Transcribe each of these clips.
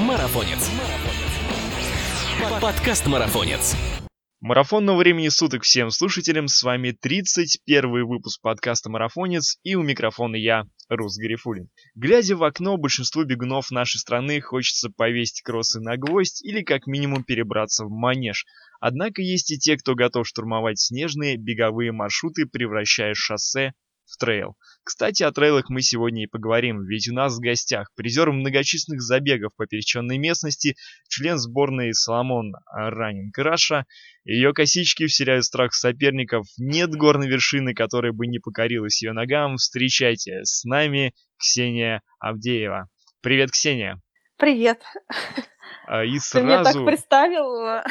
Марафонец. Подкаст Марафонец. Марафонного времени суток всем слушателям. С вами 31 выпуск подкаста «Марафонец» и у микрофона я, Рус Гарифулин. Глядя в окно, большинству бегунов нашей страны хочется повесить кроссы на гвоздь или как минимум перебраться в манеж. Однако есть и те, кто готов штурмовать снежные беговые маршруты, превращая шоссе в трейл. Кстати, о трейлах мы сегодня и поговорим, ведь у нас в гостях призер многочисленных забегов по пересеченной местности, член сборной Salomon Running Russia. Ее косички вселяют страх соперников. Нет горной вершины, которая бы не покорилась ее ногам. Встречайте, с нами Ксения Авдеева. Привет, Ксения. Привет. А, и сразу... Ты меня так представил.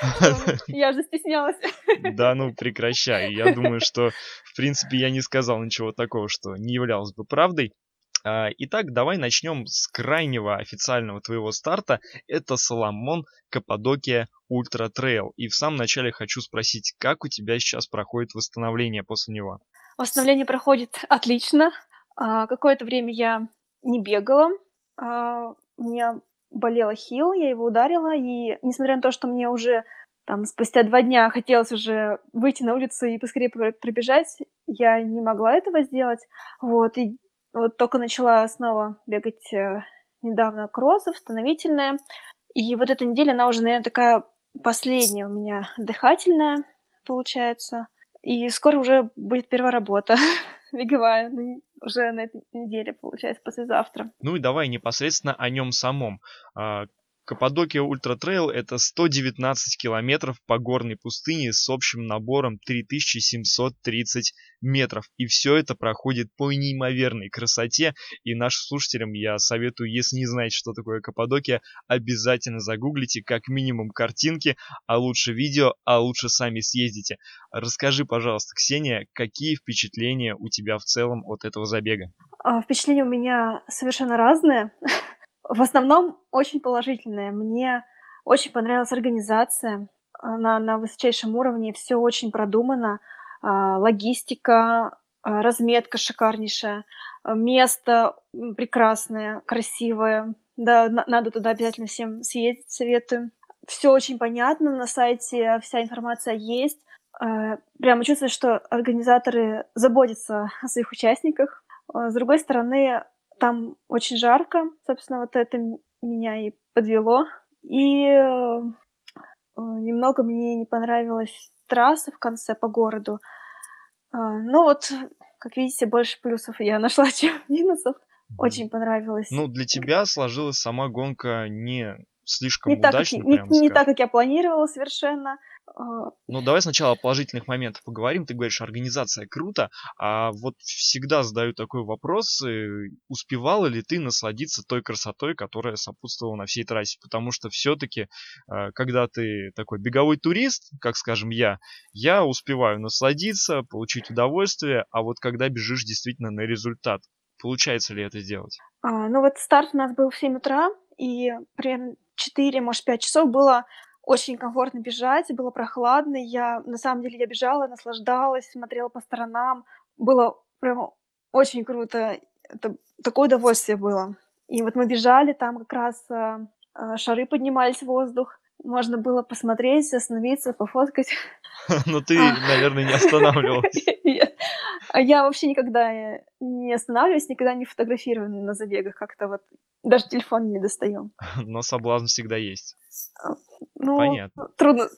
Я же стеснялась. Да, ну прекращай. Я думаю, что, в принципе, я не сказал ничего такого, что не являлось бы правдой. А, итак, давай начнем с крайнего официального твоего старта. Это Salomon Cappadocia Ultra Trail. И в самом начале хочу спросить, как у тебя сейчас проходит восстановление после него? Восстановление проходит отлично. А, какое-то время я не бегала. А, у меня болел ахилл, я его ударила, и несмотря на то, что мне уже там спустя два дня хотелось уже выйти на улицу и поскорее пробежать, я не могла этого сделать. Вот, и вот только начала снова бегать э, недавно кросс, восстановительная. И вот эта неделя, она уже, наверное, такая последняя у меня дыхательная, получается. И скоро уже будет первая работа беговая. Уже на этой неделе, получается, послезавтра. Ну и давай непосредственно о нем самом. Cappadocia Ultra Trail это 119 километров по горной пустыне с общим набором 3730 метров. И все это проходит по неимоверной красоте. И нашим слушателям я советую, если не знаете, что такое Каппадокия, обязательно загуглите как минимум картинки, а лучше видео, а лучше сами съездите. Расскажи, пожалуйста, Ксения, какие впечатления у тебя в целом от этого забега? А, впечатления у меня совершенно разные. В основном очень положительное. Мне очень понравилась организация. Она на высочайшем уровне, все очень продумано. А, логистика, а, разметка шикарнейшая, а, место прекрасное, красивое. Да, надо туда обязательно всем съездить, советую. Все очень понятно, на сайте вся информация есть. Прямо чувствую, что организаторы заботятся о своих участниках. С другой стороны, там очень жарко, собственно, вот это меня и подвело. И э, немного мне не понравилась трасса в конце по городу. А, ну вот, как видите, больше плюсов я нашла, чем минусов. Очень понравилось. Ну, для тебя сложилась сама гонка не слишком не удачно, так, не, не так, как я планировала совершенно. А, ну, давай сначала о положительных моментах поговорим. Ты говоришь, организация круто, а вот всегда задаю такой вопрос, э, успевала ли ты насладиться той красотой, которая сопутствовала на всей трассе? Потому что все-таки, э, когда ты такой беговой турист, как скажем я, я успеваю насладиться, получить удовольствие, а вот когда бежишь действительно на результат, получается ли это сделать? А, ну вот старт у нас был в 7 утра, и примерно 4, может, 5 часов было очень комфортно бежать, было прохладно. Я, на самом деле, я бежала, наслаждалась, смотрела по сторонам. Было прям очень круто. Это такое удовольствие было. И вот мы бежали, там как раз э, э, шары поднимались в воздух. Можно было посмотреть, остановиться, пофоткать. Но ты, наверное, не останавливалась. А я вообще никогда не останавливаюсь, никогда не фотографирую на забегах. Как-то вот даже телефон не достаем. Но соблазн всегда есть. А, ну, Понятно. Трудно,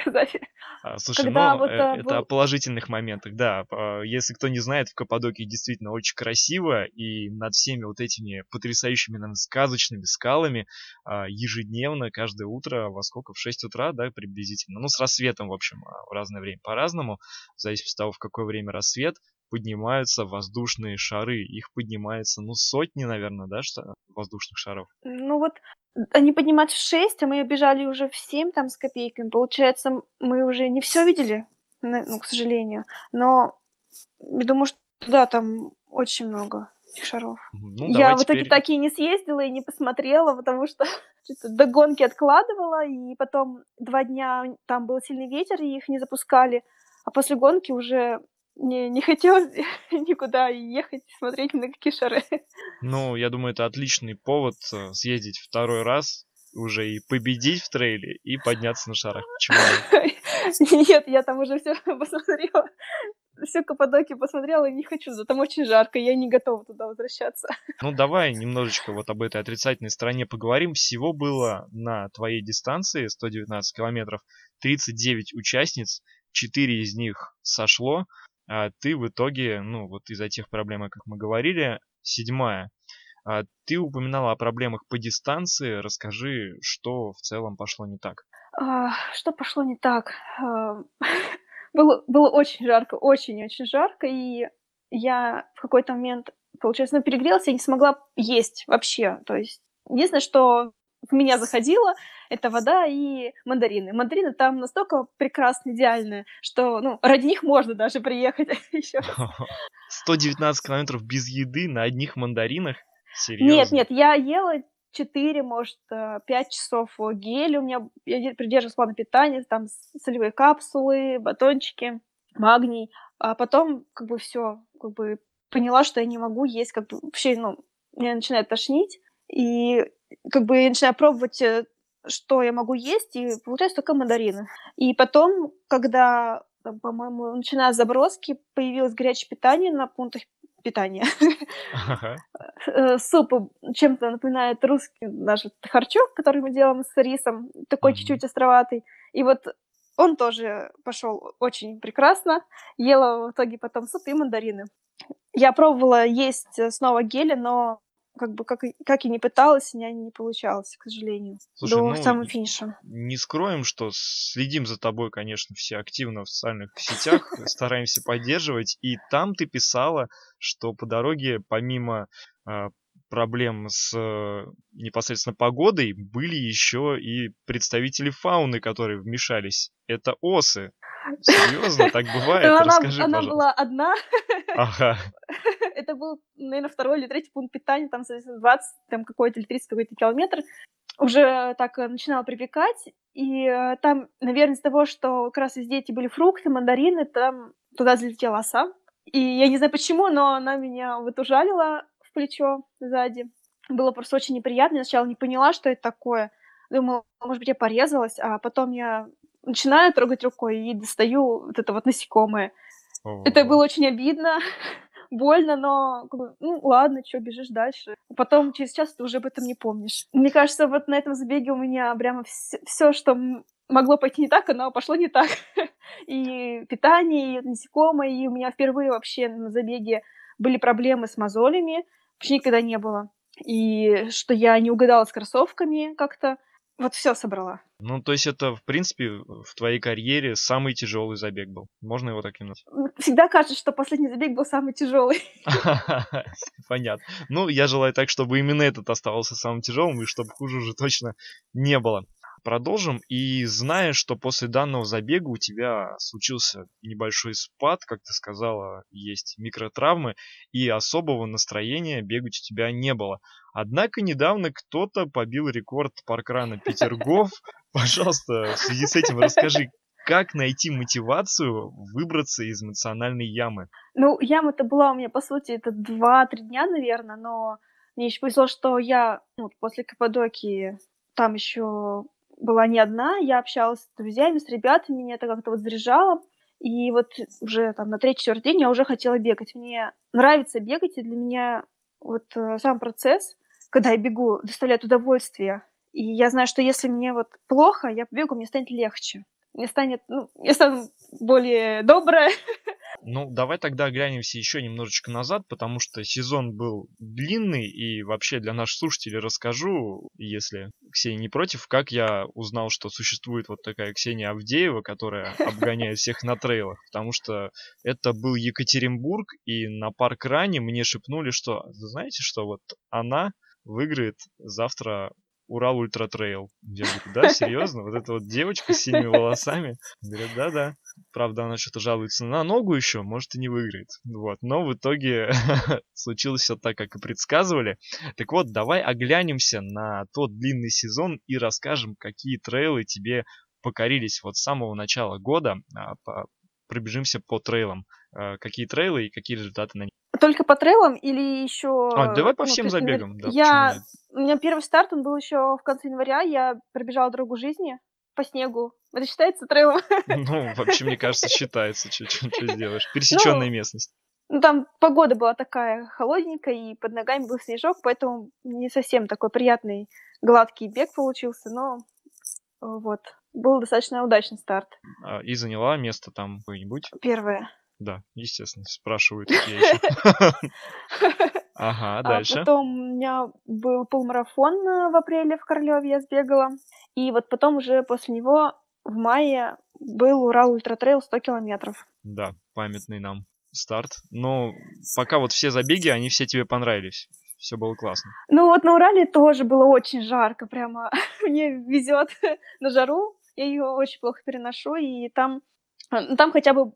сказать. А, слушай, Когда ну, вот, э, это был... о положительных моментах, да. Если кто не знает, в Каппадокии действительно очень красиво, и над всеми вот этими потрясающими, наверное, сказочными скалами а, ежедневно, каждое утро, во сколько? В 6 утра, да, приблизительно. Ну, с рассветом, в общем, в разное время по-разному, в зависимости от того, в какое время рассвет, поднимаются воздушные шары. Их поднимается, ну, сотни, наверное, да, что воздушных шаров. Ну вот они поднимаются в 6, а мы бежали уже в 7 там с копейками. Получается, мы уже не все видели, ну, к сожалению. Но я думаю, что да, там очень много этих шаров. Ну, я в итоге теперь... так и не съездила и не посмотрела, потому что до гонки откладывала, и потом два дня там был сильный ветер, и их не запускали. А после гонки уже не, не хотелось никуда ехать, смотреть на какие шары. Ну, я думаю, это отличный повод э, съездить второй раз, уже и победить в трейле, и подняться на шарах. Почему нет? Нет, я там уже все посмотрела. Всю Каппадокию посмотрела и не хочу, там очень жарко, я не готова туда возвращаться. Ну, давай немножечко вот об этой отрицательной стороне поговорим. Всего было на твоей дистанции 119 километров 39 участниц, 4 из них сошло, ты в итоге, ну, вот из-за тех проблем, как мы говорили, седьмая. А ты упоминала о проблемах по дистанции. Расскажи, что в целом пошло не так. А, что пошло не так? А, было, было очень жарко, очень-очень жарко, и я в какой-то момент, получается, ну, перегрелась, я не смогла есть вообще. То есть единственное, что в меня заходило, это вода и мандарины. Мандарины там настолько прекрасные, идеальные, что ну, ради них можно даже приехать еще 119 километров без еды на одних мандаринах? Серьезно? Нет, нет, я ела 4, может, 5 э, часов гель. У меня я придерживаюсь плана питания, там солевые капсулы, батончики, магний. А потом, как бы, все, как бы, поняла, что я не могу есть, как бы, вообще, ну, меня начинает тошнить. И, как бы, я начинаю пробовать э, что я могу есть, и получается только мандарины. И потом, когда, по-моему, начиная с заброски, появилось горячее питание на пунктах питания. Э, суп чем-то напоминает русский наш харчок, который мы делаем с рисом, такой чуть-чуть островатый. И вот он тоже пошел очень прекрасно. Ела в итоге потом суп и мандарины. Я пробовала есть снова гели, но как бы как, как и не пыталась, у меня не получалось, к сожалению, Слушай, до ну, самого финиша. Не скроем, что следим за тобой, конечно, все активно в социальных сетях, стараемся поддерживать. И там ты писала, что по дороге, помимо а, проблем с э, непосредственно погодой, были еще и представители фауны, которые вмешались. Это осы. Серьезно, так бывает? Она, Расскажи, она пожалуйста. была одна. Ага. Это был, наверное, второй или третий пункт питания, там, 20, там, какой-то или 30 какой-то километр. Уже так э, начинала припекать, и э, там, наверное, из-за того, что как раз везде эти были фрукты, мандарины, там туда залетела оса. И я не знаю почему, но она меня вот ужалила в плечо сзади. Было просто очень неприятно. Я сначала не поняла, что это такое. Думала, может быть, я порезалась, а потом я начинаю трогать рукой и достаю вот это вот насекомое. Это было очень обидно, больно, но ну ладно, что, бежишь дальше. Потом через час ты уже об этом не помнишь. Мне кажется, вот на этом забеге у меня прямо все, что могло пойти не так, оно пошло не так. и питание, и насекомые, и у меня впервые вообще на забеге были проблемы с мозолями, вообще никогда не было. И что я не угадала с кроссовками как-то. Вот все собрала. Ну, то есть это, в принципе, в твоей карьере самый тяжелый забег был. Можно его таким назвать? Всегда кажется, что последний забег был самый тяжелый. Понятно. Ну, я желаю так, чтобы именно этот оставался самым тяжелым, и чтобы хуже уже точно не было продолжим. И зная, что после данного забега у тебя случился небольшой спад, как ты сказала, есть микротравмы, и особого настроения бегать у тебя не было. Однако недавно кто-то побил рекорд паркрана Петергоф. Пожалуйста, в связи с этим расскажи, как найти мотивацию выбраться из эмоциональной ямы? Ну, яма-то была у меня, по сути, это 2-3 дня, наверное, но мне еще повезло, что я ну, после Каппадокии там еще была не одна, я общалась с друзьями, с ребятами, меня это как-то вот заряжало. И вот уже там на третий-четвертый день я уже хотела бегать. Мне нравится бегать, и для меня вот э, сам процесс, когда я бегу, доставляет удовольствие. И я знаю, что если мне вот плохо, я побегу, мне станет легче. Мне станет, ну, я стану более добрая, Ну, давай тогда оглянемся еще немножечко назад, потому что сезон был длинный, и вообще для наших слушателей расскажу, если Ксения не против, как я узнал, что существует вот такая Ксения Авдеева, которая обгоняет всех на трейлах, потому что это был Екатеринбург, и на parkrun е мне шепнули, что, знаете что, вот она выиграет завтра Ural Ultra Trail. Я говорю, да, серьезно? Вот эта вот девочка с синими волосами. Говорят, да-да. Правда, она что-то жалуется на ногу еще, может и не выиграет. Вот. Но в итоге случилось все так, как и предсказывали. Так вот, давай оглянемся на тот длинный сезон и расскажем, какие трейлы тебе покорились вот с самого начала года. А, пробежимся по трейлам. Э, какие трейлы и какие результаты на них. Только по трейлам или еще... А, давай по ну, всем есть, например, забегам, да, я... У меня первый старт, он был еще в конце января, я пробежала дорогу жизни по снегу. Это считается трейлом? Ну, вообще, мне кажется, считается, что сделаешь. Пересеченная Ну, местность. Ну, там погода была такая холодненькая, и под ногами был снежок, поэтому не совсем такой приятный гладкий бег получился, но э, вот, был достаточно удачный старт. А, И заняла место там какое-нибудь? Первое. Да, естественно, спрашивают еще. Ага, А дальше. потом у меня был полмарафон э, в апреле в Королеве, я сбегала. И вот потом уже после него в мае был Ural Ultra Trail 100 километров. Да, памятный нам старт. Но пока вот все забеги, они все тебе понравились. Все было классно. Ну вот на Урале тоже было очень жарко, прямо мне везет на жару, я ее очень плохо переношу, и там, а, там хотя бы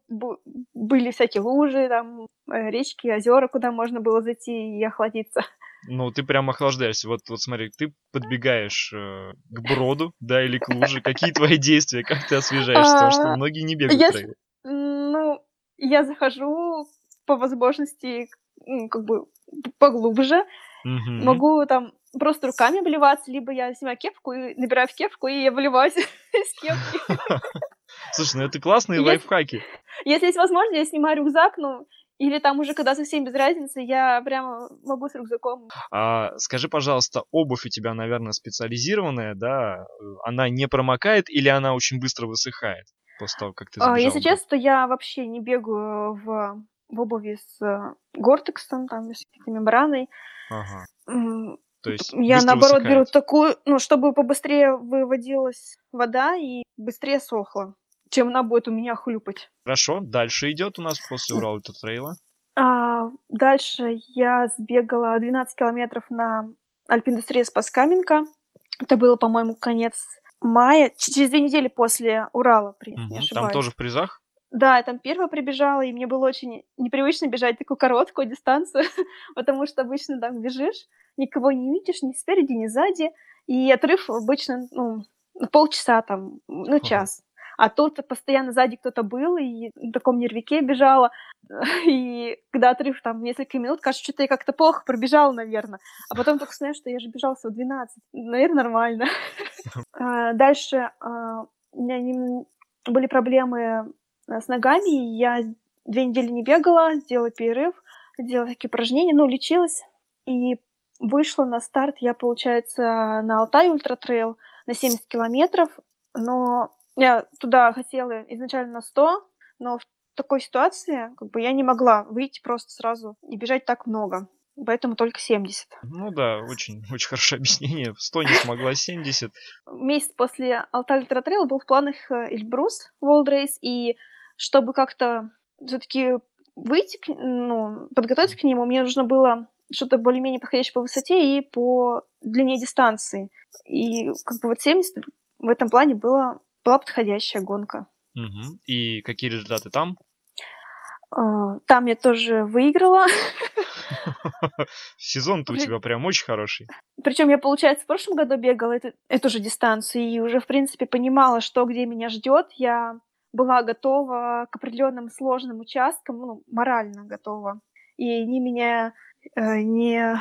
были всякие лужи, там э, речки, озера, куда можно было зайти и охладиться. Ну, ты прям охлаждаешься. Вот, вот смотри, ты подбегаешь э, к броду, да, или к луже. Какие твои действия? Как ты освежаешься? Потому что А, многие не бегают ну, я захожу по возможности, ну, как бы поглубже, могу там просто руками обливаться, либо я снимаю кепку и набираю в кепку, и я выливаюсь из кепки. Слушай, ну это классные Если, лайфхаки. если есть возможность, я снимаю рюкзак, ну, или там уже, когда совсем без разницы, я прямо могу с рюкзаком. А, скажи, пожалуйста, обувь у тебя, наверное, специализированная, да? Она не промокает или она очень быстро высыхает после того, как ты А, Если честно, я вообще не бегаю в, в обуви с э, гортексом, там, с какой-то мембраной. Ага. То есть Я, наоборот, беру высыхает. такую, ну, чтобы побыстрее выводилась вода и быстрее сохла, чем она будет у меня хлюпать. Хорошо, дальше идет у нас после Урал Ультра Трейла. А, дальше я сбегала 12 километров на Альпиндустрия Спаскаменко. Это было, по-моему, конец мая, через две недели после Урала, при- если не. Там тоже в призах? Да, я там первая прибежала, и мне было очень непривычно бежать такую короткую дистанцию, потому что обычно там бежишь, никого не видишь ни спереди, ни сзади, и отрыв обычно, ну, полчаса там, ну, час. А тут постоянно сзади кто-то был, и на таком нервике бежала, и когда отрыв там несколько минут, кажется, что-то я как-то плохо пробежала, наверное. А потом только знаю, что я же бежала всего 12. Наверное, нормально. А, Дальше а, у меня были проблемы а, с ногами, и я две недели не бегала, сделала перерыв, делала такие упражнения, ну, лечилась, и вышла на старт я, получается, на Altai Ultra Trail на 70 километров, но я туда хотела изначально на 100, но в такой ситуации как бы я не могла выйти просто сразу и бежать так много, поэтому только 70. Ну да, очень, очень хорошее объяснение. 100 не смогла, 70. Месяц после Altai Ultra Trail был в планах э, Elbrus World Race, и чтобы как-то все-таки выйти, ну, подготовиться к нему, мне нужно было что-то более-менее подходящее по высоте и по длине дистанции. И как бы вот 70 в этом плане было, была подходящая гонка. Мгм. И какие результаты там? А, Там я тоже выиграла. Сезон-то у тебя прям очень хороший. Причем я, получается, в прошлом году бегала эту, эту же дистанцию и уже, в принципе, понимала, что где меня ждет. Я была готова к определенным сложным участкам, ну, морально готова. И они меня э, не,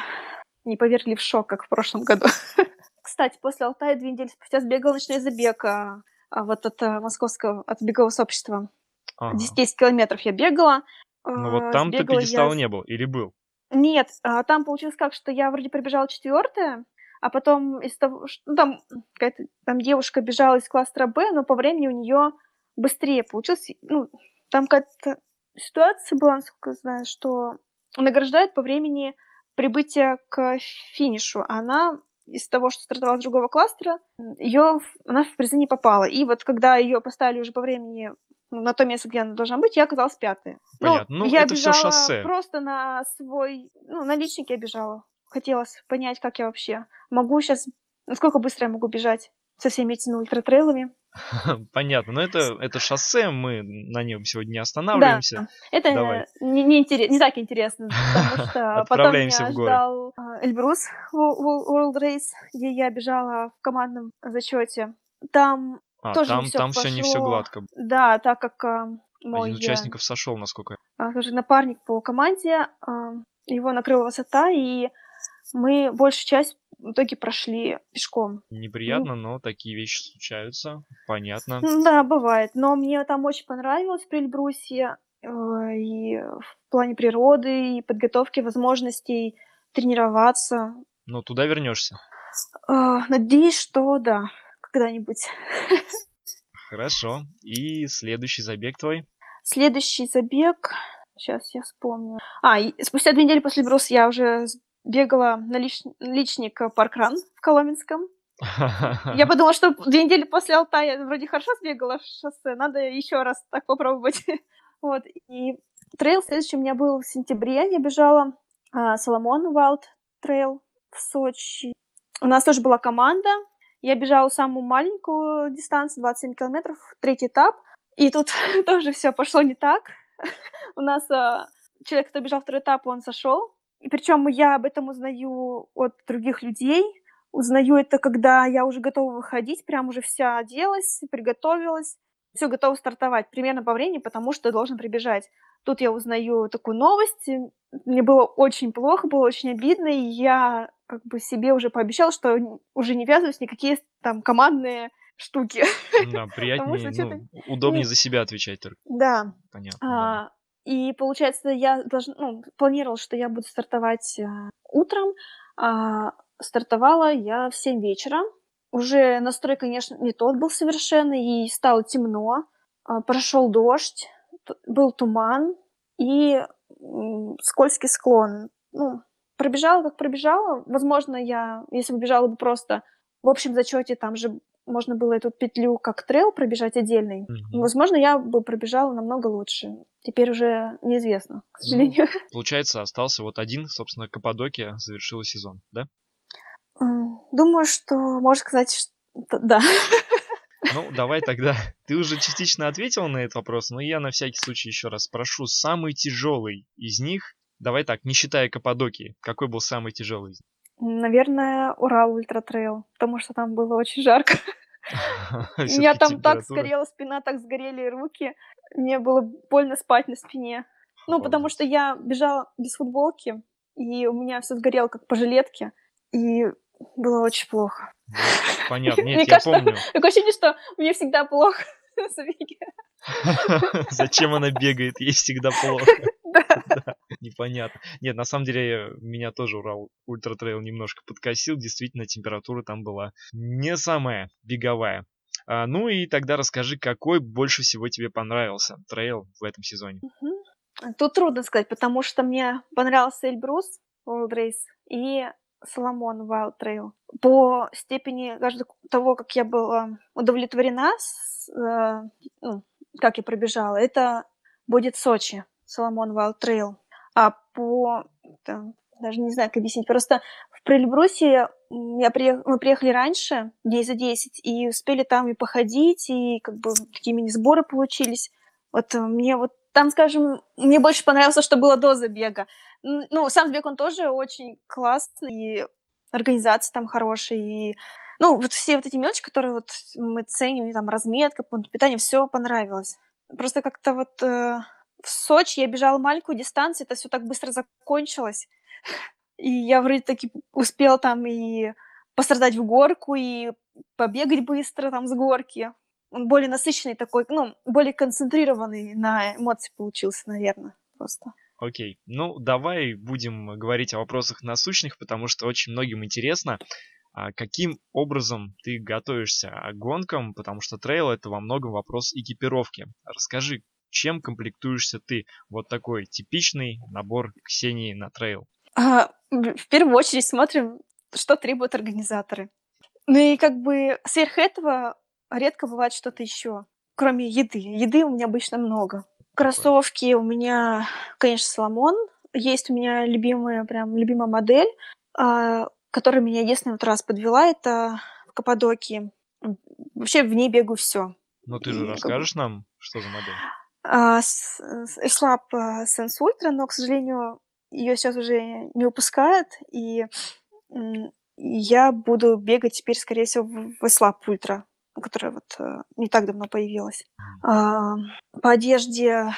не повергли в шок, как в прошлом году. Кстати, после Алтая две недели спустя сбегала ночной забег а, вот от а, московского, от бегового сообщества. Ага. 10 километров я бегала. Ну вот А, там ты я пьедестала с- не был, или был? нет, а, там получилось как, что я вроде пробежала четвертая, а потом из того, что ну, там какая-то там девушка бежала из кластера Б, но по времени у нее быстрее получилось. Ну, там какая-то ситуация была, насколько я знаю, что награждают по времени прибытия к финишу. А она из того, что стартовала с другого кластера, ее, она в призы не попала. И вот когда ее поставили уже по времени ну, на то место, где она должна быть, я оказалась пятой. Понятно. Ну, я это бежала шоссе. просто на свой, ну, на личник я бежала. Хотелось понять, как я вообще могу сейчас, насколько быстро я могу бежать со всеми этими ультратрейлами. Понятно. Но это, это шоссе, мы на нем сегодня не останавливаемся. Да, это Давай. не, не, интерес- не так интересно, потому что потом меня в горы. ждал а, Эльбрус Wo- Wo- World Race, где я бежала в командном зачете. Там А, тоже там, не всё там все не все пошло. гладко. Да, так как а, мой Один из участников сошел, насколько а, тоже напарник по команде, а, его накрыла высота, и мы большую часть в итоге прошли пешком. Ну, неприятно, но такие вещи случаются. Понятно. Ну да, бывает. Но мне там очень понравилось при Эльбрусе. э, И в плане природы, и подготовки возможностей тренироваться. Но туда вернешься. А, Надеюсь, что да, когда-нибудь. Хорошо. И следующий забег твой? Следующий забег. Сейчас я вспомню. А, и спустя две недели после Эльбруса я уже бегала на лич- личник э, parkrun в Коломенском. Я подумала, что две недели после Алтая вроде хорошо сбегала в шоссе, надо еще раз так попробовать. Вот, и трейл следующий у меня был в сентябре, я бежала а, Salomon Wild Trail в Сочи. У нас тоже была команда, я бежала самую маленькую дистанцию, 27 километров, третий этап, и тут тоже все пошло не так. У нас а, человек, кто бежал второй этап, он сошел, и причем я об этом узнаю от других людей, Узнаю это, когда я уже готова выходить, прям уже вся оделась, приготовилась, все готова стартовать, примерно по времени, потому что должен прибежать. Тут я узнаю такую новость, мне было очень плохо, было очень обидно, и я как бы себе уже пообещала, что уже не ввязываюсь в никакие там командные штуки. Да, приятнее, ну, удобнее не- за себя отвечать только. Да, Понятно. И получается, я должна, ну, планировала, что я буду стартовать а, утром, а стартовала я в 7 вечера. Уже настрой, конечно, не тот был совершенно, и стало темно. А, Прошел дождь, был туман и скользкий склон. Ну, пробежала, как пробежала. Возможно, я, если бы бежала бы просто в общем зачете, там же можно было эту петлю как трейл пробежать отдельный. Мгм. Возможно, я бы пробежала намного лучше. Теперь уже неизвестно, к сожалению. Получается, остался вот один, собственно, Каппадокия завершила сезон, да? М, Думаю, что можно сказать, что да. Ну, давай тогда. Ты уже частично ответил на этот вопрос, но я на всякий случай еще раз спрошу. Самый тяжелый из них, давай так, не считая Каппадокии, какой был самый тяжелый из них? Наверное, Ural Ultra Trail, потому что там было очень жарко. У меня там так сгорела спина, так сгорели руки. Мне было больно спать на спине. Ну, потому что я бежала без футболки, и у меня все сгорело как по жилетке, и было очень плохо. Понятно, Мне нет, я кажется, помню. Такое ощущение, что мне всегда плохо. Зачем она бегает, ей всегда плохо. Непонятно. Нет, на самом деле, меня тоже Ural Ultra Trail немножко подкосил. Действительно, температура там была не самая беговая. А, ну и тогда расскажи, какой больше всего тебе понравился трейл в этом сезоне? Тут трудно сказать, потому что мне понравился Elbrus Race и Salomon Wild Trail. По степени того, как я была удовлетворена, с, э, ну, как я пробежала, это будет Сочи, Соломон Trail. А по... там, даже не знаю, как объяснить. Просто в Прельбрусе я приех- мы приехали раньше, дней за 10, и успели там и походить, и как бы такие мини-сборы получились. Вот э, мне вот там, скажем, мне больше понравился, что было до забега. Ну, сам забег, он тоже очень классный, и организация там хорошая, и ну, вот все вот эти мелочи, которые вот мы ценим, там разметка, пункт питания, все понравилось. Просто как-то вот э, в Сочи я бежала маленькую дистанцию, это все так быстро закончилось. И я вроде таки успела там и пострадать в горку, и побегать быстро там с горки. Он более насыщенный такой, ну, более концентрированный на эмоции получился, наверное, просто. Окей, ну давай будем говорить о вопросах насущных, потому что очень многим интересно, а, каким образом ты готовишься к гонкам, потому что трейл это во многом вопрос экипировки. Расскажи, чем комплектуешься ты? Вот такой типичный набор Ксении на трейл. А, в первую очередь смотрим, что требуют организаторы. Ну и как бы сверх этого редко бывает что-то еще, кроме еды. Еды у меня обычно много. Кроссовки у меня, конечно, Соломон. Есть у меня любимая, прям любимая модель, а, которая меня единственный вот раз подвела, это в Каппадокии. Вообще в ней бегаю все. Ну ты же расскажешь нам, что за модель? Эшлап Sense Ultra, но, к сожалению, ее сейчас уже не выпускают, и я буду бегать теперь, скорее всего, в Эслап Ультра. которая вот э, не так давно появилась. А, по одежде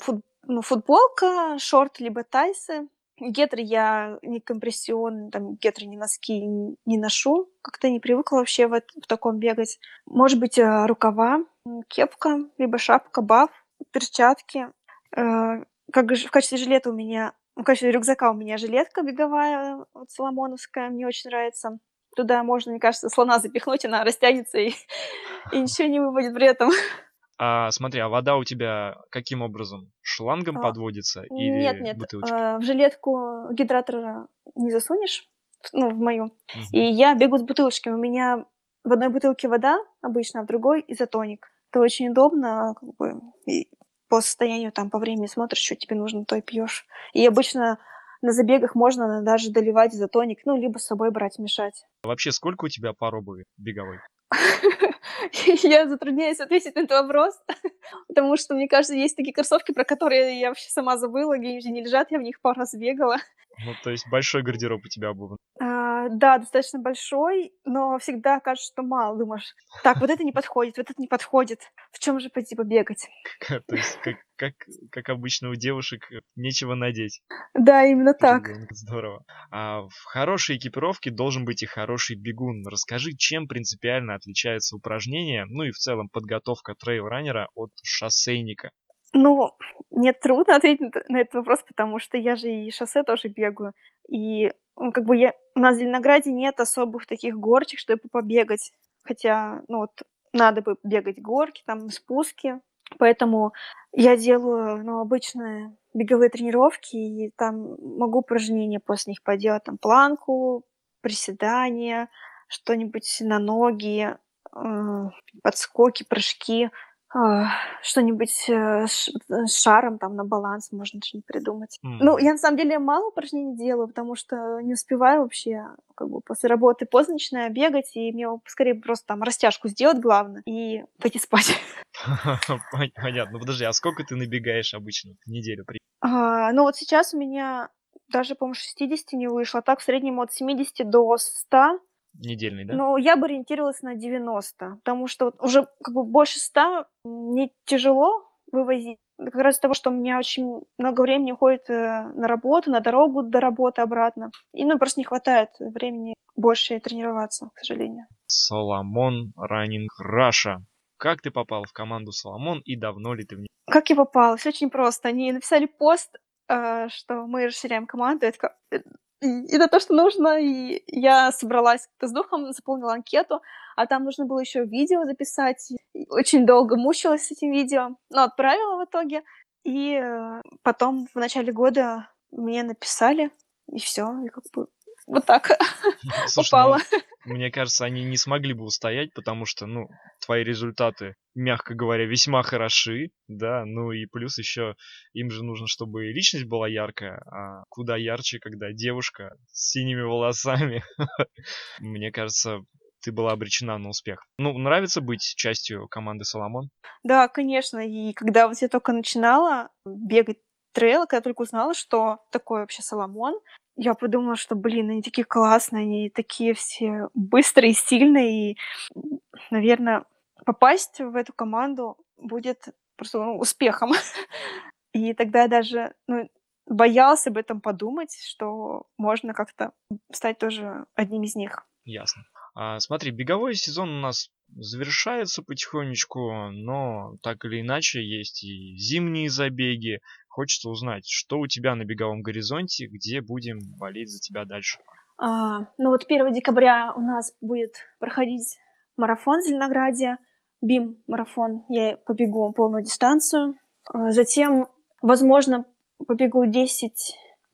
фут, ну, футболка, шорт либо тайсы. Гетры я не компрессионные, там гетры, не носки не ношу. Как-то не привыкла вообще в, в таком бегать. Может быть, э, рукава, кепка, либо шапка, баф, перчатки. Э, как в качестве жилета у меня, в качестве рюкзака у меня жилетка беговая, вот соломоновская, мне очень нравится. Туда можно, мне кажется, слона запихнуть, она растянется и, и ничего не выводит при этом. А смотри, а вода у тебя каким образом? Шлангом а, подводится или Нет, нет. А, в жилетку гидратора не засунешь, ну, в мою. Угу. И я бегу с бутылочки. У меня в одной бутылке вода обычно, а в другой изотоник. Это очень удобно, как бы, и по состоянию, там, по времени смотришь, что тебе нужно, то и пьешь. И обычно на забегах можно даже доливать изотоник, ну, либо с собой брать, мешать. Вообще, сколько у тебя пар обуви беговой? Я затрудняюсь ответить на этот вопрос, потому что, мне кажется, есть такие кроссовки, про которые я вообще сама забыла, где они не лежат, я в них пару раз бегала. Ну, то есть большой гардероб у тебя обувь. А, да, достаточно большой, но всегда кажется, что мало. Думаешь, так, вот это не подходит, вот это не подходит. В чем же пойти побегать? То есть, как, как, как обычно у девушек, нечего надеть. Да, именно так. Здорово. А в хорошей экипировке должен быть и хороший бегун. Расскажи, чем принципиально отличается упражнение, ну и в целом подготовка трейл-раннера от шоссейника? Ну, мне трудно ответить на этот вопрос, потому что я же и шоссе тоже бегаю. И ну, как бы я, у нас в Зеленограде нет особых таких горчик, чтобы побегать. Хотя, ну вот, надо бы бегать горки, там, спуски. Поэтому я делаю, ну, обычные беговые тренировки, и там могу упражнения после них поделать, там, планку, приседания, что-нибудь на ноги, э, подскоки, прыжки. А, что-нибудь э, с шаром там на баланс можно что-нибудь придумать. Ну, я на самом деле мало упражнений делаю, потому что не успеваю вообще как бы после работы поздно начинаю бегать, и мне скорее просто там растяжку сделать главное и пойти спать. Понятно. Ну, подожди, а сколько ты набегаешь обычно в неделю? А, ну, вот сейчас у меня даже, по-моему, 60 не вышло, а так в среднем от 70 до 100 недельный, да? Ну, я бы ориентировалась на 90, потому что вот уже как бы больше 100 мне тяжело вывозить. Как раз из того, что у меня очень много времени уходит э, на работу, на дорогу до работы обратно. И ну, просто не хватает времени больше тренироваться, к сожалению. Salomon Running Russia. Как ты попал в команду Salomon и давно ли ты в ней? Как я попала? Все очень просто. Они написали пост, э, что мы расширяем команду. Я такая, «Э, и это то, что нужно. И я собралась с духом, заполнила анкету, а там нужно было еще видео записать. И очень долго мучилась с этим видео, но отправила в итоге. И э, потом в начале года мне написали, и все, и как бы вот так Слушай, попала. Ну, мне кажется, они не смогли бы устоять, потому что, ну, твои результаты, мягко говоря, весьма хороши, да, ну и плюс еще им же нужно, чтобы личность была яркая, а куда ярче, когда девушка с синими волосами. Мне кажется, ты была обречена на успех. Ну, нравится быть частью команды Соломон? Да, конечно. И когда вот я только начинала бегать трейл, когда только узнала, что такое вообще Соломон, я подумала, что, блин, они такие классные, они такие все быстрые, сильные, и, наверное, попасть в эту команду будет просто ну, успехом. И тогда я даже ну, боялся об этом подумать, что можно как-то стать тоже одним из них. Ясно. А, смотри, беговой сезон у нас завершается потихонечку, но так или иначе есть и зимние забеги. Хочется узнать, что у тебя на беговом горизонте, где будем болеть за тебя дальше. А, ну вот 1 декабря у нас будет проходить марафон в Зеленограде, БИМ-марафон. Я побегу полную дистанцию. А затем, возможно, побегу 10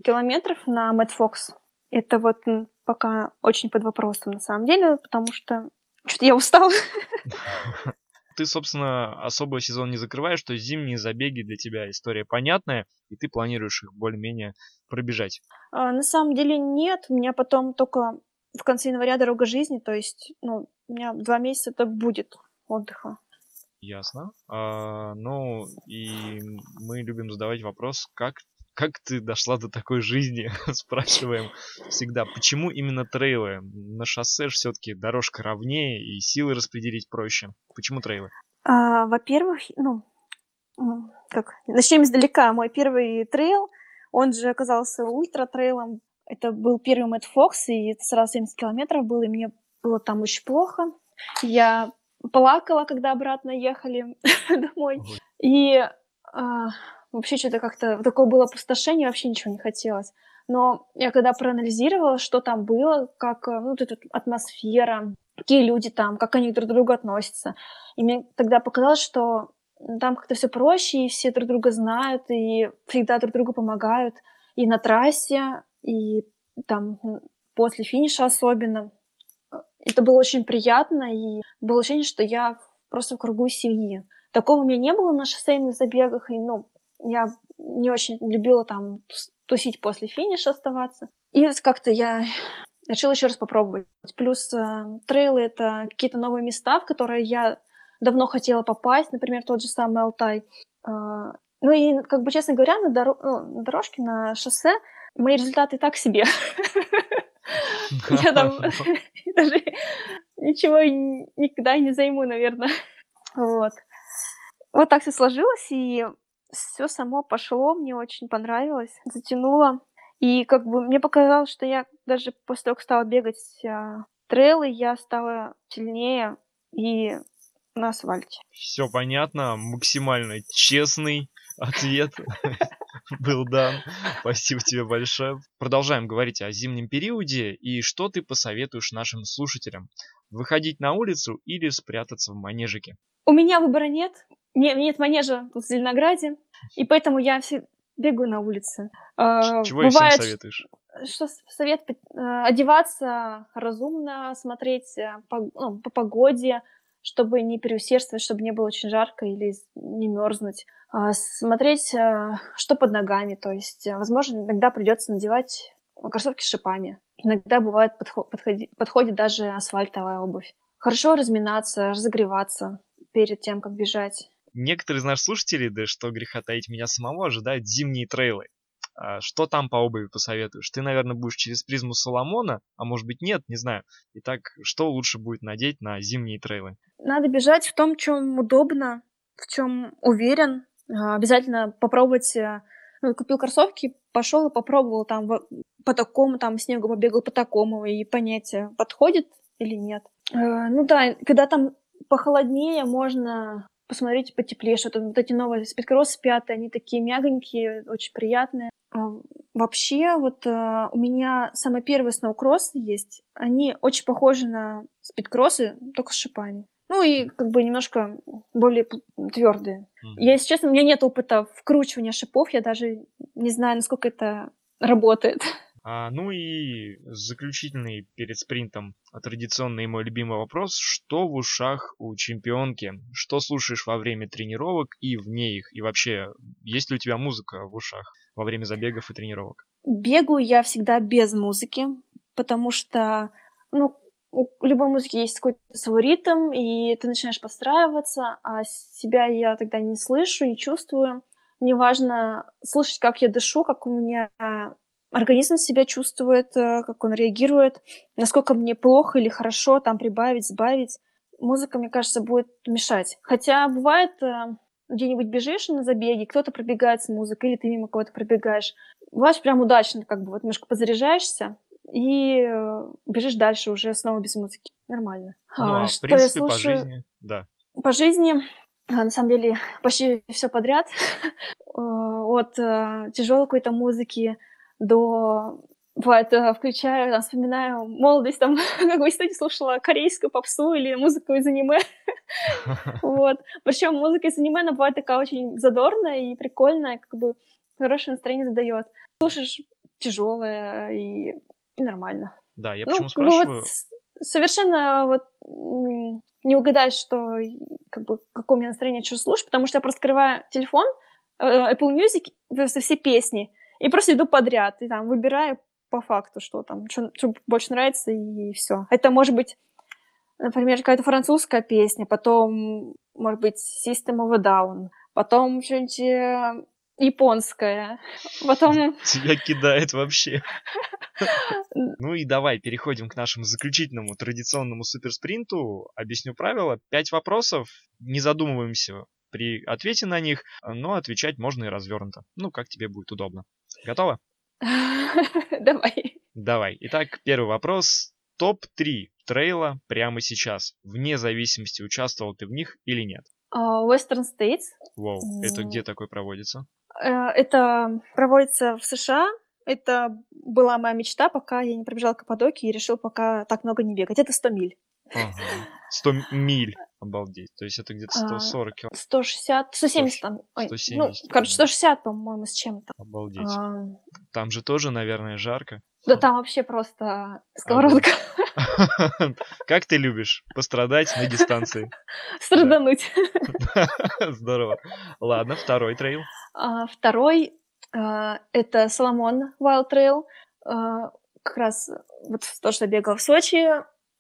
километров на Мэтт Фокс. Это вот пока очень под вопросом на самом деле, потому что что-то я устала. Ты, собственно, особо сезон не закрываешь, то есть зимние забеги для тебя история понятная, и ты планируешь их более-менее пробежать. А, на самом деле нет, у меня потом только в конце января дорога жизни, то есть, ну, у меня два месяца это будет отдыха. Ясно. А, ну, и мы любим задавать вопрос, как как ты дошла до такой жизни, спрашиваем всегда. Почему именно трейлы? На шоссе все-таки дорожка ровнее и силы распределить проще. Почему трейлы? А, во-первых, ну, как, начнем издалека. Мой первый трейл, он же оказался ультра-трейлом. Это был первый Мэтт Фокс, и это сразу 70 километров было, и мне было там очень плохо. Я плакала, когда обратно ехали домой. И а, вообще что-то как-то такое было опустошение, вообще ничего не хотелось. Но я когда проанализировала, что там было, как ну, вот эта атмосфера, какие люди там, как они друг к другу относятся, и мне тогда показалось, что там как-то все проще, и все друг друга знают, и всегда друг другу помогают. И на трассе, и там после финиша особенно. Это было очень приятно, и было ощущение, что я просто в кругу семьи. Такого у меня не было на шоссейных забегах, и, ну, я не очень любила там тусить после финиша оставаться. И как-то я решила еще раз попробовать. Плюс э, трейлы — это какие-то новые места, в которые я давно хотела попасть, например, тот же самый Алтай. Э, ну и, как бы, честно говоря, на, доро- ну, на дорожке, на шоссе мои результаты так себе. Я там даже ничего никогда не займу, наверное. Вот. Вот так все сложилось, и все само пошло, мне очень понравилось, затянуло. И как бы мне показалось, что я даже после того, как стала бегать а, трейлы, я стала сильнее и на асфальте. Все понятно, максимально честный ответ был дан. Спасибо тебе большое. Продолжаем говорить о зимнем периоде и что ты посоветуешь нашим слушателям? Выходить на улицу или спрятаться в манежике? У меня выбора нет. Нет, нет манежа тут в Зеленограде, и поэтому я все бегаю на улице. А, чего Бывает, всем советуешь? Что совет? Э, одеваться разумно, смотреть э, по, ну, по погоде, чтобы не переусердствовать, чтобы не было очень жарко или не мерзнуть. А, смотреть, э, что под ногами. То есть, возможно, иногда придется надевать кроссовки с шипами. Иногда бывает подходит, подходит даже асфальтовая обувь. Хорошо разминаться, разогреваться перед тем, как бежать. Некоторые из наших слушателей, да что греха таить меня самого, ожидают зимние трейлы. А что там по обуви посоветуешь? Ты, наверное, будешь через призму Соломона, а может быть нет, не знаю. Итак, что лучше будет надеть на зимние трейлы? Надо бежать в том, чем удобно, в чем уверен. А, обязательно попробовать э, ну, купил кроссовки, пошел и попробовал там по такому, там снегу побегал по такому и понять, подходит или нет. Э, ну да, когда там похолоднее, можно посмотреть потеплее, что-то вот эти новые спидкроссы пятые, они такие мягонькие, очень приятные. А, вообще, вот а, у меня самые первые сноукроссы есть, они очень похожи на спидкроссы, только с шипами. Ну и как бы немножко более твердые. Mm-hmm. Я, если честно, у меня нет опыта вкручивания шипов, я даже не знаю, насколько это работает. А, ну и заключительный перед спринтом традиционный мой любимый вопрос. Что в ушах у чемпионки? Что слушаешь во время тренировок и вне их? И вообще, есть ли у тебя музыка в ушах во время забегов и тренировок? Бегаю я всегда без музыки, потому что, ну, у любой музыки есть какой-то свой ритм, и ты начинаешь подстраиваться, а себя я тогда не слышу, не чувствую. Мне важно слышать, как я дышу, как у меня организм себя чувствует, э, как он реагирует, насколько мне плохо или хорошо, там прибавить, сбавить. Музыка, мне кажется, будет мешать. Хотя бывает, э, где-нибудь бежишь на забеге, кто-то пробегает с музыкой, или ты мимо кого-то пробегаешь. Бываешь прям удачно, как бы вот немножко подзаряжаешься, и э, бежишь дальше уже снова без музыки. Нормально. Ну, а, а в принципе, по жизни, да. По жизни, на самом деле, почти все подряд. От тяжелой какой-то музыки до бывает, э, включаю, там, вспоминаю молодость, там, как вы кстати, слушала корейскую попсу или музыку из аниме. вот. Причем музыка из аниме, она бывает такая очень задорная и прикольная, как бы хорошее настроение задает. Слушаешь тяжелое и, и нормально. Да, я ну, почему спрашиваю? Вот, совершенно вот не угадаешь, что как бы какое у меня настроение, что слушать, потому что я просто открываю телефон, э, Apple Music, просто все песни, и просто иду подряд, и там выбираю по факту, что там, что, что больше нравится, и все. Это может быть, например, какая-то французская песня, потом, может быть, System of a Down, потом что-нибудь э, японская. Потом... Тебя кидает вообще. Ну и давай переходим к нашему заключительному традиционному суперспринту. Объясню правила. Пять вопросов. Не задумываемся при ответе на них, но отвечать можно и развернуто. Ну, как тебе будет удобно. Готова? Давай. Давай. Итак, первый вопрос. Топ-3 трейла прямо сейчас, вне зависимости, участвовал ты в них или нет. Uh, Western States. Вау, wow. это где такое проводится? Uh, это проводится в США. Это была моя мечта, пока я не пробежала Каппадокии и решил пока так много не бегать. Это 100 миль. Ага. 100 миль. Обалдеть. То есть это где-то 140 километров. 160, 170 там. Ой, 170. Ну, короче, 160, по-моему, с чем-то. Обалдеть. А... Там же тоже, наверное, жарко. Да там вообще просто сковородка. Как ты любишь пострадать на дистанции? Страдануть. Здорово. Ладно, второй трейл. А, второй а, это Соломон Wild Trail. А, как раз вот то, что бегал в Сочи,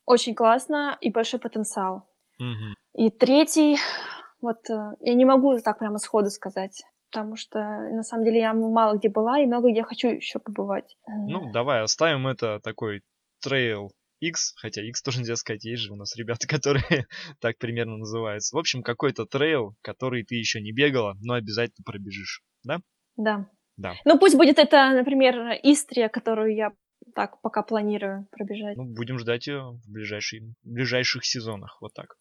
очень классно и большой потенциал. И третий, вот э, я не могу так прямо сходу сказать потому что на самом деле я мало где была и много где хочу еще побывать. Ну, давай оставим это такой трейл X, хотя X тоже нельзя сказать, есть же у нас ребята, которые так примерно называются. В общем, какой-то трейл, который ты еще не бегала, но обязательно пробежишь, да? Да. Да. Ну, пусть будет это, например, Истрия, которую я так пока планирую пробежать. Ну, будем ждать ее в, ближайшие, в ближайших сезонах, вот так.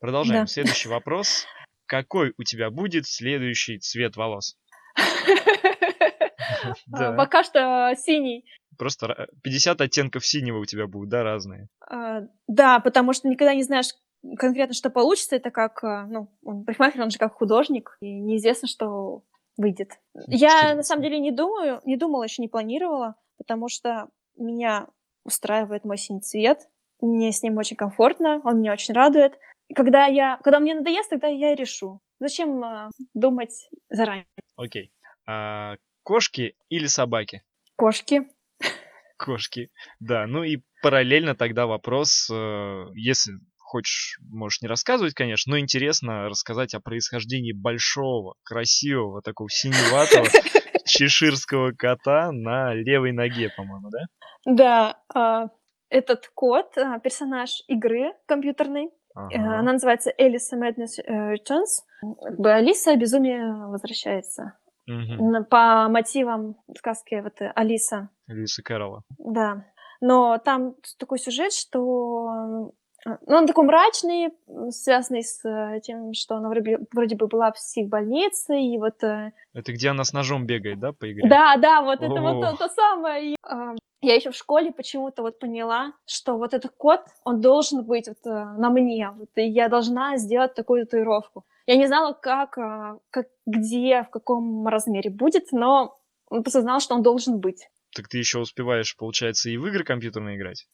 Продолжаем. Да. Следующий вопрос. Какой у тебя будет следующий цвет волос? А, пока что синий. Просто 50 оттенков синего у тебя будут, да, разные? А, да, потому что никогда не знаешь конкретно, что получится. Это как, а, ну, он парикмахер, он же как художник, и неизвестно, что выйдет. Я, на самом деле, не думаю, не думала, еще не планировала, потому что меня устраивает мой синий цвет. Мне с ним очень комфортно, он меня очень радует когда я, когда мне надоест, тогда я решу. Зачем э, думать заранее? Окей. А, кошки или собаки? Кошки. Кошки. Да, ну и параллельно тогда вопрос, э, если хочешь, можешь не рассказывать, конечно, но интересно рассказать о происхождении большого, красивого, такого синеватого чеширского кота на левой ноге, по-моему, да? Да, а, этот кот, а, персонаж игры компьютерной, Ага. Она называется Alice Madness Returns. Как бы Алиса безумие возвращается. Угу. По мотивам сказки вот Алиса. Алиса Кэрролла. Да. Но там такой сюжет, что ну, он такой мрачный, связанный с тем, что она вроде, вроде бы была в психбольнице, и вот... Это где она с ножом бегает, да, по игре? Да, да, вот это вот то, то самое. И, э, я еще в школе почему-то вот поняла, что вот этот код, он должен быть вот э, на мне, вот, и я должна сделать такую татуировку. Я не знала, как, э, как, где, в каком размере будет, но просто знала, что он должен быть. Так ты еще успеваешь, получается, и в игры компьютерные играть?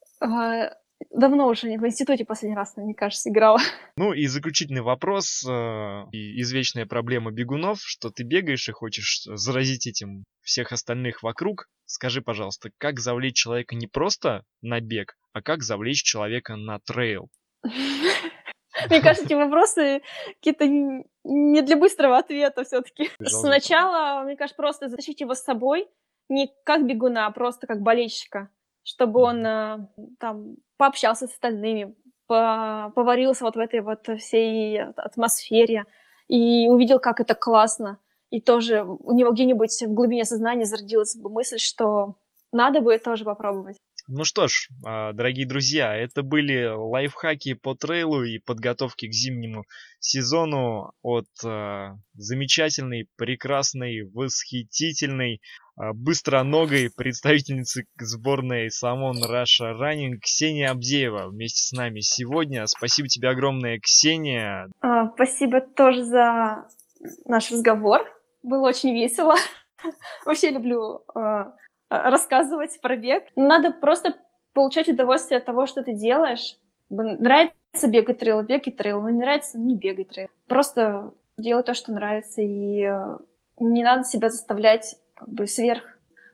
Давно уже в институте последний раз, мне кажется, играла. Ну и заключительный вопрос, э, и извечная проблема бегунов, что ты бегаешь и хочешь заразить этим всех остальных вокруг. Скажи, пожалуйста, как завлечь человека не просто на бег, а как завлечь человека на трейл? Мне кажется, эти вопросы какие-то не для быстрого ответа все-таки. Сначала, мне кажется, просто затащить его с собой, не как бегуна, а просто как болельщика, чтобы он э, там пообщался с остальными, поварился вот в этой вот всей атмосфере и увидел, как это классно. И тоже у него где-нибудь в глубине сознания зародилась бы мысль, что надо бы тоже попробовать. Ну что ж, а, дорогие друзья, это были лайфхаки по трейлу и подготовке к зимнему сезону от э, замечательной, прекрасной, восхитительной, быстроногой представительницы сборной Salomon Russia Running Ксения Авдеева вместе с нами сегодня. Спасибо тебе огромное, Ксения. А, спасибо тоже за наш разговор. Было очень весело. Вообще люблю э, рассказывать про бег. Надо просто получать удовольствие от того, что ты делаешь. Нравится бегать трейл, бегай трейл. Ну, не нравится, не бегай трейл. Просто делай то, что нравится, и не надо себя заставлять как бы сверх.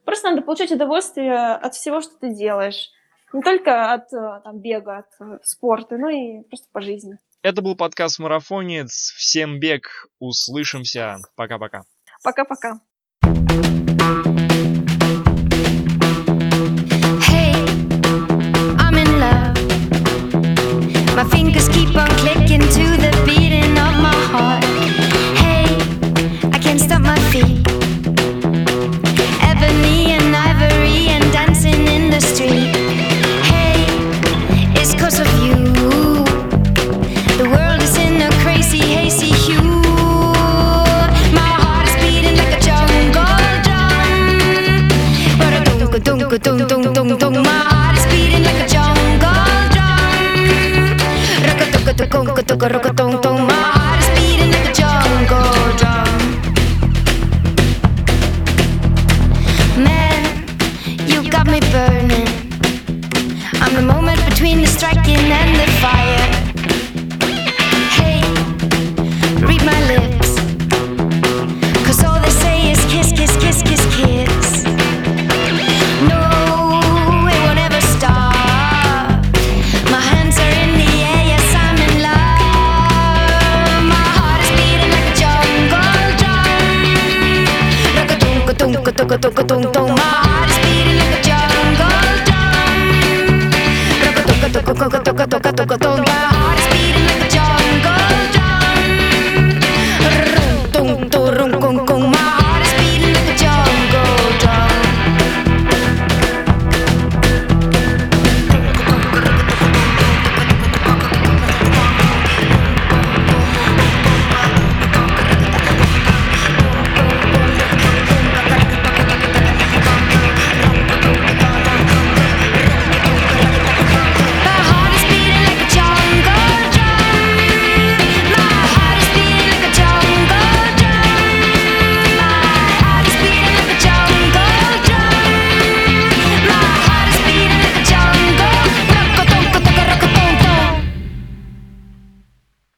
Просто надо получать удовольствие от всего, что ты делаешь. Не только от э, там, бега, от э, спорта, но и просто по жизни. Это был подкаст «Марафонец». Всем бег. Услышимся. Пока-пока. Пока-пока. My fingers keep on clicking to the beat. roco, rocotón.